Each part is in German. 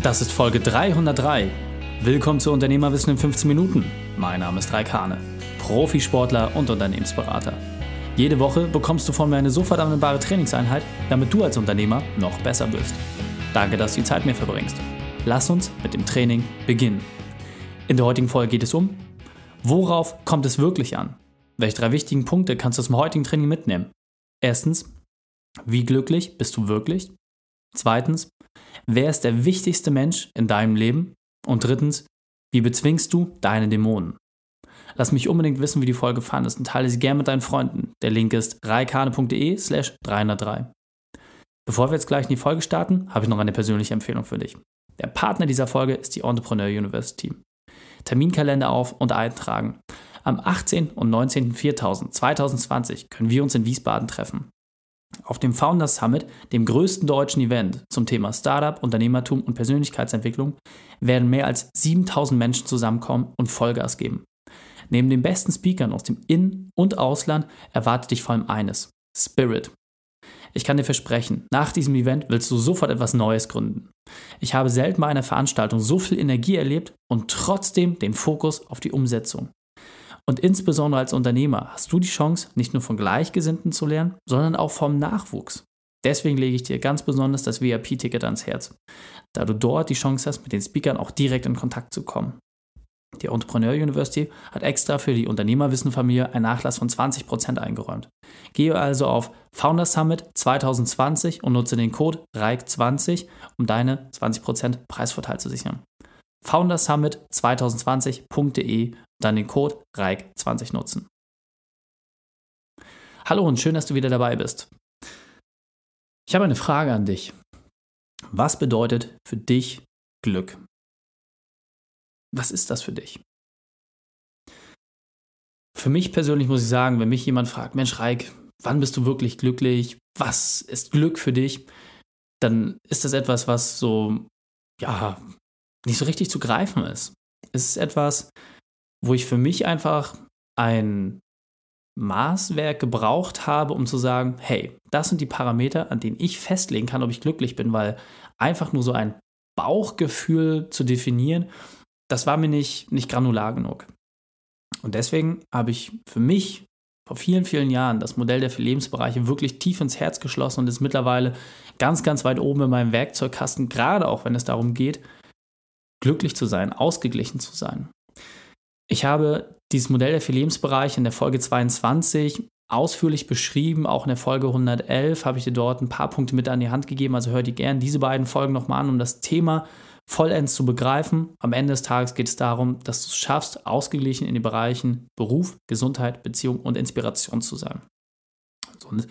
Das ist Folge 303. Willkommen zu Unternehmerwissen in 15 Minuten. Mein Name ist Raikane, Profisportler und Unternehmensberater. Jede Woche bekommst du von mir eine sofort anwendbare Trainingseinheit, damit du als Unternehmer noch besser wirst. Danke, dass du die Zeit mir verbringst. Lass uns mit dem Training beginnen. In der heutigen Folge geht es um, worauf kommt es wirklich an? Welche drei wichtigen Punkte kannst du aus dem heutigen Training mitnehmen? Erstens, wie glücklich bist du wirklich? Zweitens, wer ist der wichtigste Mensch in deinem Leben? Und drittens, wie bezwingst du deine Dämonen? Lass mich unbedingt wissen, wie die Folge fandest und teile sie gerne mit deinen Freunden. Der Link ist reikane.de slash 303. Bevor wir jetzt gleich in die Folge starten, habe ich noch eine persönliche Empfehlung für dich. Der Partner dieser Folge ist die Entrepreneur University. Terminkalender auf und eintragen. Am 18. und 19.04.2020 können wir uns in Wiesbaden treffen. Auf dem Founders Summit, dem größten deutschen Event zum Thema Startup, Unternehmertum und Persönlichkeitsentwicklung, werden mehr als 7000 Menschen zusammenkommen und Vollgas geben. Neben den besten Speakern aus dem In- und Ausland erwartet dich vor allem eines: Spirit. Ich kann dir versprechen, nach diesem Event willst du sofort etwas Neues gründen. Ich habe selten bei einer Veranstaltung so viel Energie erlebt und trotzdem den Fokus auf die Umsetzung. Und insbesondere als Unternehmer hast du die Chance, nicht nur von Gleichgesinnten zu lernen, sondern auch vom Nachwuchs. Deswegen lege ich dir ganz besonders das VIP-Ticket ans Herz, da du dort die Chance hast, mit den Speakern auch direkt in Kontakt zu kommen. Die Entrepreneur University hat extra für die Unternehmerwissenfamilie einen Nachlass von 20% eingeräumt. Gehe also auf Founders Summit 2020 und nutze den Code REIK20, um deine 20% Preisvorteil zu sichern. foundersummit2020.de dann den Code REIK20 nutzen. Hallo und schön, dass du wieder dabei bist. Ich habe eine Frage an dich. Was bedeutet für dich Glück? Was ist das für dich? Für mich persönlich muss ich sagen, wenn mich jemand fragt, Mensch Reik, wann bist du wirklich glücklich? Was ist Glück für dich? Dann ist das etwas, was so, ja, nicht so richtig zu greifen ist. Es ist etwas, wo ich für mich einfach ein Maßwerk gebraucht habe, um zu sagen, hey, das sind die Parameter, an denen ich festlegen kann, ob ich glücklich bin, weil einfach nur so ein Bauchgefühl zu definieren, das war mir nicht, nicht granular genug. Und deswegen habe ich für mich vor vielen, vielen Jahren das Modell der vier Lebensbereiche wirklich tief ins Herz geschlossen und ist mittlerweile ganz, ganz weit oben in meinem Werkzeugkasten, gerade auch wenn es darum geht, glücklich zu sein, ausgeglichen zu sein. Ich habe dieses Modell der vier Lebensbereiche in der Folge 22 ausführlich beschrieben. Auch in der Folge 111 habe ich dir dort ein paar Punkte mit an die Hand gegeben. Also hör dir gerne diese beiden Folgen nochmal an, um das Thema vollends zu begreifen. Am Ende des Tages geht es darum, dass du es schaffst, ausgeglichen in den Bereichen Beruf, Gesundheit, Beziehung und Inspiration zu sein. Und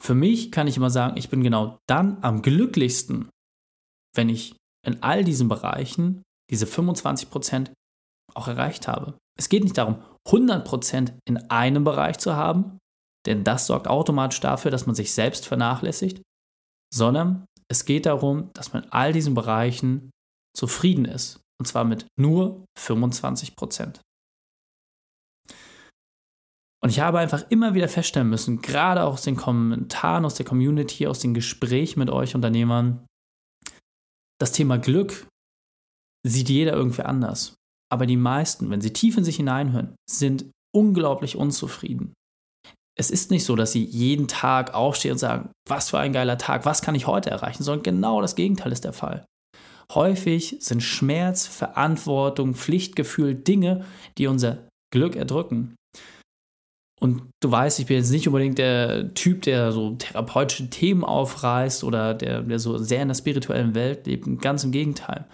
für mich kann ich immer sagen, ich bin genau dann am glücklichsten, wenn ich in all diesen Bereichen diese 25 Prozent auch erreicht habe. Es geht nicht darum, 100% in einem Bereich zu haben, denn das sorgt automatisch dafür, dass man sich selbst vernachlässigt, sondern es geht darum, dass man in all diesen Bereichen zufrieden ist, und zwar mit nur 25%. Und ich habe einfach immer wieder feststellen müssen, gerade auch aus den Kommentaren, aus der Community, aus den Gesprächen mit euch Unternehmern, das Thema Glück sieht jeder irgendwie anders. Aber die meisten, wenn sie tief in sich hineinhören, sind unglaublich unzufrieden. Es ist nicht so, dass sie jeden Tag aufstehen und sagen, was für ein geiler Tag, was kann ich heute erreichen, sondern genau das Gegenteil ist der Fall. Häufig sind Schmerz, Verantwortung, Pflichtgefühl Dinge, die unser Glück erdrücken. Und du weißt, ich bin jetzt nicht unbedingt der Typ, der so therapeutische Themen aufreißt oder der, der so sehr in der spirituellen Welt lebt. Ganz im Gegenteil.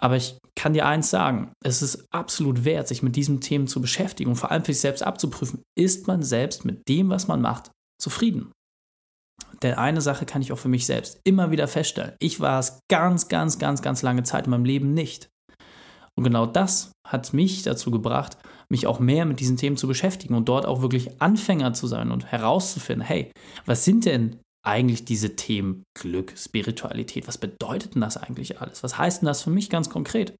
Aber ich kann dir eins sagen, es ist absolut wert, sich mit diesen Themen zu beschäftigen und vor allem für sich selbst abzuprüfen, ist man selbst mit dem, was man macht, zufrieden? Denn eine Sache kann ich auch für mich selbst immer wieder feststellen. Ich war es ganz, ganz, ganz, ganz lange Zeit in meinem Leben nicht. Und genau das hat mich dazu gebracht, mich auch mehr mit diesen Themen zu beschäftigen und dort auch wirklich Anfänger zu sein und herauszufinden, hey, was sind denn eigentlich diese Themen Glück, Spiritualität? Was bedeutet denn das eigentlich alles? Was heißt denn das für mich ganz konkret?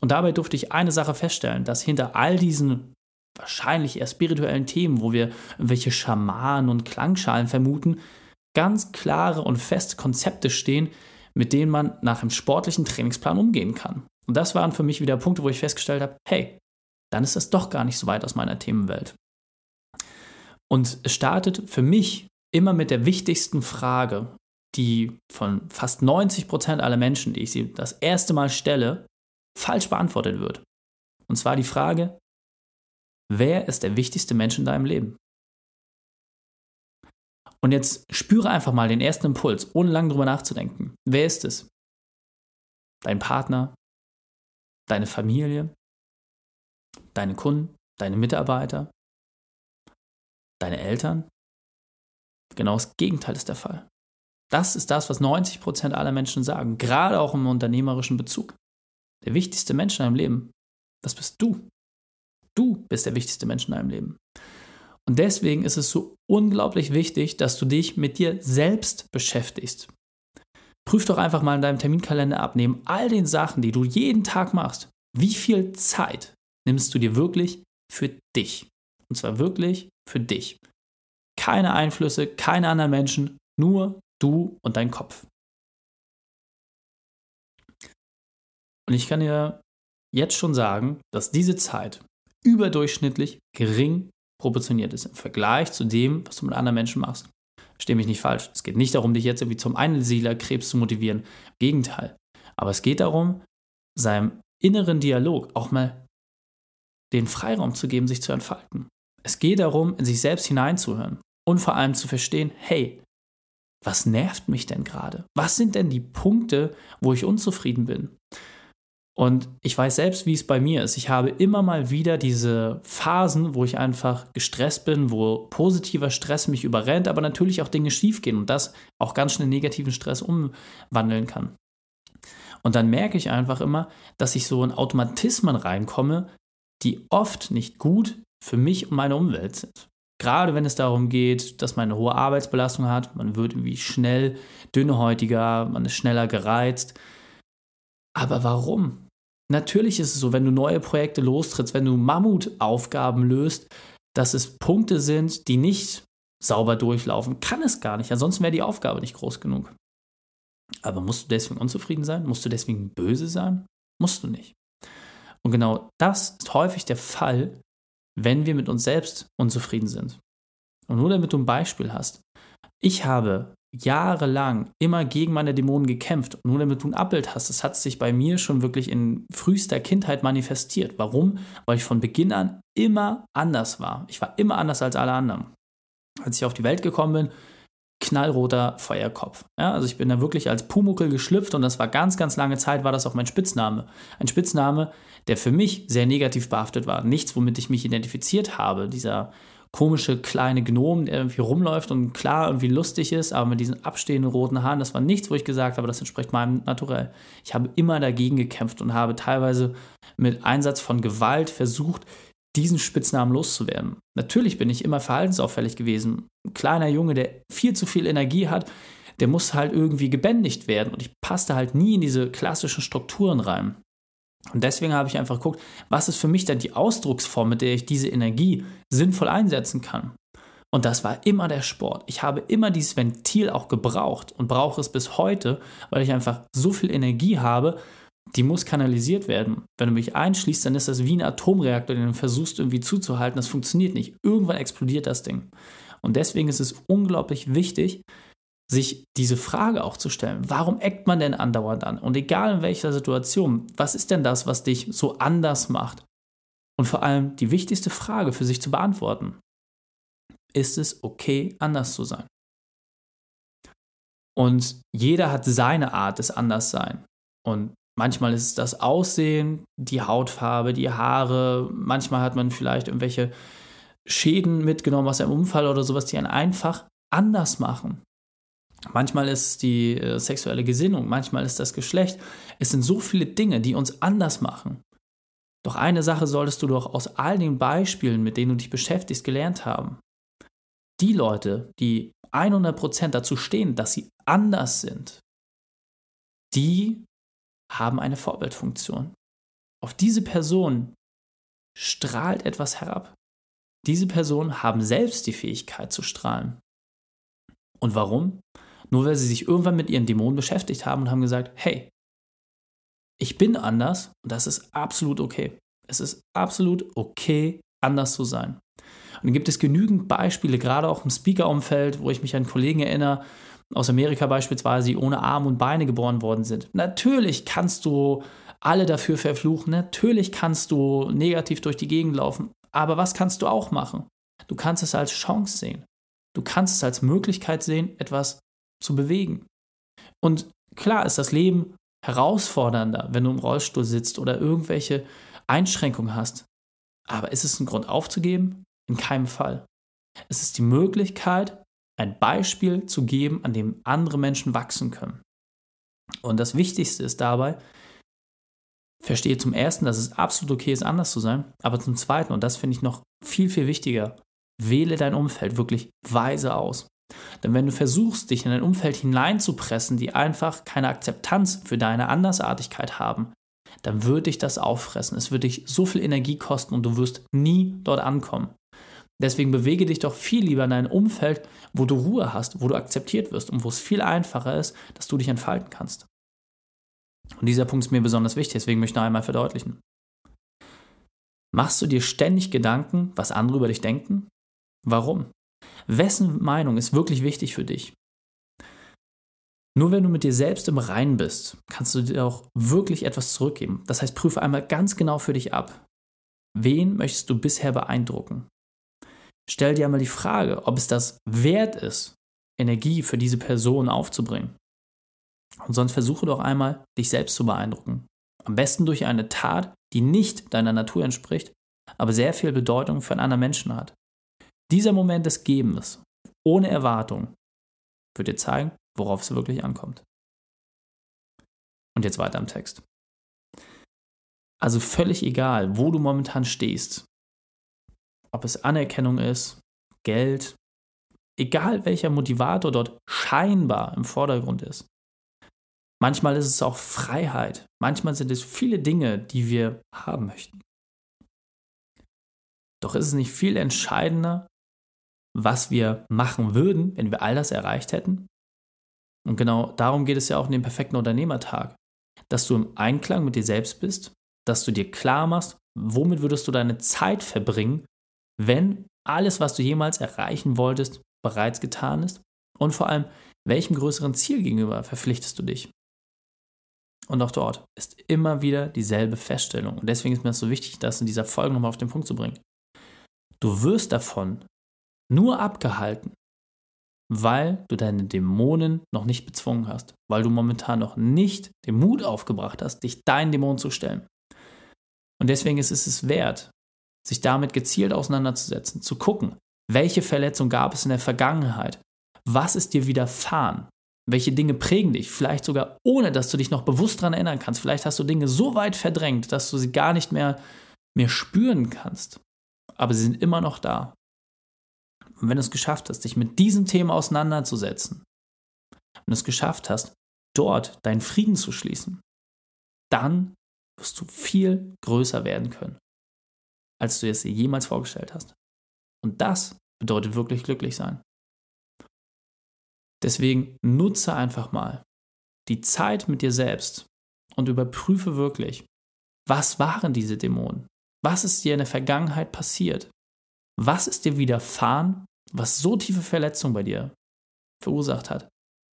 Und dabei durfte ich eine Sache feststellen, dass hinter all diesen wahrscheinlich eher spirituellen Themen, wo wir irgendwelche Schamanen und Klangschalen vermuten, ganz klare und feste Konzepte stehen, mit denen man nach einem sportlichen Trainingsplan umgehen kann. Und das waren für mich wieder Punkte, wo ich festgestellt habe, hey, dann ist das doch gar nicht so weit aus meiner Themenwelt. Und es startet für mich immer mit der wichtigsten Frage, die von fast 90 Prozent aller Menschen, die ich sie das erste Mal stelle, falsch beantwortet wird. Und zwar die Frage, wer ist der wichtigste Mensch in deinem Leben? Und jetzt spüre einfach mal den ersten Impuls, ohne lange drüber nachzudenken. Wer ist es? Dein Partner? Deine Familie? Deine Kunden? Deine Mitarbeiter? Deine Eltern? Genau das Gegenteil ist der Fall. Das ist das, was 90% aller Menschen sagen, gerade auch im unternehmerischen Bezug. Der wichtigste Mensch in deinem Leben, das bist du. Du bist der wichtigste Mensch in deinem Leben. Und deswegen ist es so unglaublich wichtig, dass du dich mit dir selbst beschäftigst. Prüf doch einfach mal in deinem Terminkalender ab, neben all den Sachen, die du jeden Tag machst, wie viel Zeit nimmst du dir wirklich für dich? Und zwar wirklich für dich. Keine Einflüsse, keine anderen Menschen, nur du und dein Kopf. Und ich kann dir jetzt schon sagen, dass diese Zeit überdurchschnittlich gering proportioniert ist im Vergleich zu dem, was du mit anderen Menschen machst. Versteh mich nicht falsch. Es geht nicht darum, dich jetzt irgendwie zum Einsiedlerkrebs zu motivieren. Im Gegenteil. Aber es geht darum, seinem inneren Dialog auch mal den Freiraum zu geben, sich zu entfalten. Es geht darum, in sich selbst hineinzuhören und vor allem zu verstehen, hey, was nervt mich denn gerade? Was sind denn die Punkte, wo ich unzufrieden bin? Und ich weiß selbst, wie es bei mir ist. Ich habe immer mal wieder diese Phasen, wo ich einfach gestresst bin, wo positiver Stress mich überrennt, aber natürlich auch Dinge schiefgehen und das auch ganz schnell negativen Stress umwandeln kann. Und dann merke ich einfach immer, dass ich so in Automatismen reinkomme, die oft nicht gut für mich und meine Umwelt sind. Gerade wenn es darum geht, dass man eine hohe Arbeitsbelastung hat, man wird irgendwie schnell dünnhäutiger, man ist schneller gereizt. Aber warum? Natürlich ist es so, wenn du neue Projekte lostrittst, wenn du Mammutaufgaben löst, dass es Punkte sind, die nicht sauber durchlaufen. Kann es gar nicht. Ansonsten wäre die Aufgabe nicht groß genug. Aber musst du deswegen unzufrieden sein? Musst du deswegen böse sein? Musst du nicht. Und genau das ist häufig der Fall, wenn wir mit uns selbst unzufrieden sind. Und nur damit du ein Beispiel hast. Ich habe jahrelang immer gegen meine Dämonen gekämpft. Und nur damit du ein Abbild hast, das hat sich bei mir schon wirklich in frühester Kindheit manifestiert. Warum? Weil ich von Beginn an immer anders war. Ich war immer anders als alle anderen. Als ich auf die Welt gekommen bin, knallroter Feuerkopf. Ja, also ich bin da wirklich als Pumuckel geschlüpft und das war ganz, ganz lange Zeit, war das auch mein Spitzname. Ein Spitzname, der für mich sehr negativ behaftet war. Nichts, womit ich mich identifiziert habe. Dieser komische kleine Gnom, der irgendwie rumläuft und klar irgendwie lustig ist, aber mit diesen abstehenden roten Haaren, das war nichts, wo ich gesagt habe, das entspricht meinem Naturell. Ich habe immer dagegen gekämpft und habe teilweise mit Einsatz von Gewalt versucht, diesen Spitznamen loszuwerden. Natürlich bin ich immer verhaltensauffällig gewesen. Ein kleiner Junge, der viel zu viel Energie hat, der muss halt irgendwie gebändigt werden und ich passte halt nie in diese klassischen Strukturen rein. Und deswegen habe ich einfach geguckt, was ist für mich denn die Ausdrucksform, mit der ich diese Energie sinnvoll einsetzen kann. Und das war immer der Sport. Ich habe immer dieses Ventil auch gebraucht und brauche es bis heute, weil ich einfach so viel Energie habe, die muss kanalisiert werden. Wenn du mich einschließt, dann ist das wie ein Atomreaktor, den du versuchst irgendwie zuzuhalten. Das funktioniert nicht. Irgendwann explodiert das Ding. Und deswegen ist es unglaublich wichtig, sich diese Frage auch zu stellen. Warum eckt man denn andauernd an? Und egal in welcher Situation, was ist denn das, was dich so anders macht? Und vor allem die wichtigste Frage für sich zu beantworten. Ist es okay, anders zu sein? Und jeder hat seine Art des Anderssein. Und manchmal ist es das Aussehen, die Hautfarbe, die Haare. Manchmal hat man vielleicht irgendwelche Schäden mitgenommen aus einem Unfall oder sowas, die einen einfach anders machen. Manchmal ist es die äh, sexuelle Gesinnung, manchmal ist das Geschlecht. Es sind so viele Dinge, die uns anders machen. Doch eine Sache solltest du doch aus all den Beispielen, mit denen du dich beschäftigst, gelernt haben. Die Leute, die 100% dazu stehen, dass sie anders sind, die haben eine Vorbildfunktion. Auf diese Person strahlt etwas herab. Diese Personen haben selbst die Fähigkeit zu strahlen. Und warum? Nur weil sie sich irgendwann mit ihren Dämonen beschäftigt haben und haben gesagt, hey, ich bin anders und das ist absolut okay. Es ist absolut okay, anders zu sein. Und dann gibt es genügend Beispiele, gerade auch im Speaker-Umfeld, wo ich mich an Kollegen erinnere, aus Amerika beispielsweise, die ohne Arme und Beine geboren worden sind. Natürlich kannst du alle dafür verfluchen, natürlich kannst du negativ durch die Gegend laufen, aber was kannst du auch machen? Du kannst es als Chance sehen. Du kannst es als Möglichkeit sehen, etwas zu bewegen. Und klar ist das Leben herausfordernder, wenn du im Rollstuhl sitzt oder irgendwelche Einschränkungen hast. Aber ist es ein Grund aufzugeben? In keinem Fall. Es ist die Möglichkeit, ein Beispiel zu geben, an dem andere Menschen wachsen können. Und das Wichtigste ist dabei, verstehe zum ersten, dass es absolut okay ist, anders zu sein, aber zum zweiten, und das finde ich noch viel, viel wichtiger, wähle dein Umfeld wirklich weise aus. Denn wenn du versuchst, dich in ein Umfeld hineinzupressen, die einfach keine Akzeptanz für deine Andersartigkeit haben, dann wird dich das auffressen. Es wird dich so viel Energie kosten und du wirst nie dort ankommen. Deswegen bewege dich doch viel lieber in ein Umfeld, wo du Ruhe hast, wo du akzeptiert wirst und wo es viel einfacher ist, dass du dich entfalten kannst. Und dieser Punkt ist mir besonders wichtig, deswegen möchte ich noch einmal verdeutlichen. Machst du dir ständig Gedanken, was andere über dich denken? Warum? Wessen Meinung ist wirklich wichtig für dich? Nur wenn du mit dir selbst im Reinen bist, kannst du dir auch wirklich etwas zurückgeben. Das heißt, prüfe einmal ganz genau für dich ab. Wen möchtest du bisher beeindrucken? Stell dir einmal die Frage, ob es das wert ist, Energie für diese Person aufzubringen. Und sonst versuche doch einmal, dich selbst zu beeindrucken. Am besten durch eine Tat, die nicht deiner Natur entspricht, aber sehr viel Bedeutung für einen anderen Menschen hat. Dieser Moment des Gebens, ohne Erwartung, wird dir zeigen, worauf es wirklich ankommt. Und jetzt weiter im Text. Also völlig egal, wo du momentan stehst, ob es Anerkennung ist, Geld, egal welcher Motivator dort scheinbar im Vordergrund ist. Manchmal ist es auch Freiheit, manchmal sind es viele Dinge, die wir haben möchten. Doch ist es nicht viel entscheidender, was wir machen würden, wenn wir all das erreicht hätten? Und genau darum geht es ja auch in dem perfekten Unternehmertag, dass du im Einklang mit dir selbst bist, dass du dir klar machst, womit würdest du deine Zeit verbringen, wenn alles, was du jemals erreichen wolltest, bereits getan ist und vor allem, welchem größeren Ziel gegenüber verpflichtest du dich? Und auch dort ist immer wieder dieselbe Feststellung. Und deswegen ist mir das so wichtig, das in dieser Folge nochmal auf den Punkt zu bringen. Du wirst davon nur abgehalten, weil du deine Dämonen noch nicht bezwungen hast, weil du momentan noch nicht den Mut aufgebracht hast, dich deinen Dämonen zu stellen. Und deswegen ist es es wert, sich damit gezielt auseinanderzusetzen, zu gucken, welche Verletzung gab es in der Vergangenheit, was ist dir widerfahren, welche Dinge prägen dich, vielleicht sogar ohne, dass du dich noch bewusst daran erinnern kannst, vielleicht hast du Dinge so weit verdrängt, dass du sie gar nicht mehr, mehr spüren kannst, aber sie sind immer noch da. Und wenn du es geschafft hast, dich mit diesen Themen auseinanderzusetzen, wenn du es geschafft hast, dort deinen Frieden zu schließen, dann wirst du viel größer werden können, als du es dir jemals vorgestellt hast. Und das bedeutet wirklich glücklich sein. Deswegen nutze einfach mal die Zeit mit dir selbst und überprüfe wirklich, was waren diese Dämonen? Was ist dir in der Vergangenheit passiert? Was ist dir widerfahren, was so tiefe Verletzungen bei dir verursacht hat,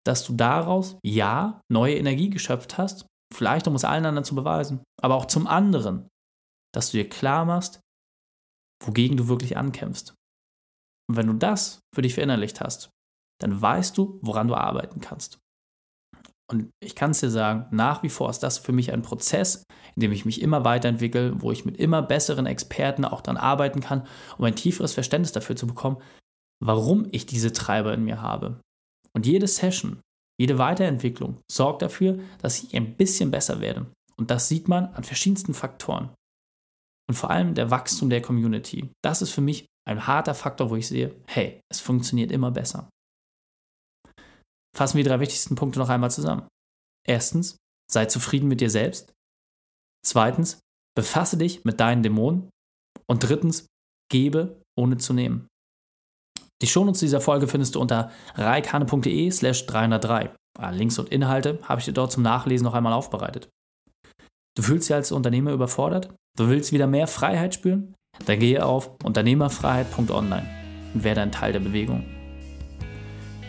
dass du daraus, ja, neue Energie geschöpft hast, vielleicht um es allen anderen zu beweisen, aber auch zum anderen, dass du dir klar machst, wogegen du wirklich ankämpfst. Und wenn du das für dich verinnerlicht hast, dann weißt du, woran du arbeiten kannst. Und ich kann es dir sagen, nach wie vor ist das für mich ein Prozess, in dem ich mich immer weiterentwickle, wo ich mit immer besseren Experten auch dann arbeiten kann, um ein tieferes Verständnis dafür zu bekommen, warum ich diese Treiber in mir habe. Und jede Session, jede Weiterentwicklung sorgt dafür, dass ich ein bisschen besser werde. Und das sieht man an verschiedensten Faktoren. Und vor allem der Wachstum der Community. Das ist für mich ein harter Faktor, wo ich sehe, hey, es funktioniert immer besser. Fassen wir die drei wichtigsten Punkte noch einmal zusammen. Erstens, sei zufrieden mit dir selbst. Zweitens, befasse dich mit deinen Dämonen. Und drittens, gebe ohne zu nehmen. Die Shownotes dieser Folge findest du unter reikane.de slash 303. Links und Inhalte habe ich dir dort zum Nachlesen noch einmal aufbereitet. Du fühlst dich als Unternehmer überfordert? Du willst wieder mehr Freiheit spüren? Dann gehe auf unternehmerfreiheit.online und werde ein Teil der Bewegung.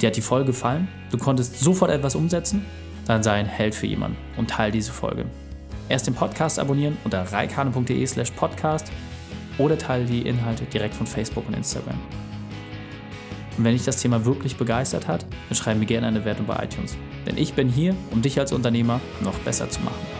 Dir hat die Folge gefallen? Du konntest sofort etwas umsetzen? Dann sei ein Held für jemanden und teile diese Folge. Erst den Podcast abonnieren unter reikane.de slash podcast oder teile die Inhalte direkt von Facebook und Instagram. Und wenn dich das Thema wirklich begeistert hat, dann schreib mir gerne eine Wertung bei iTunes. Denn ich bin hier, um dich als Unternehmer noch besser zu machen.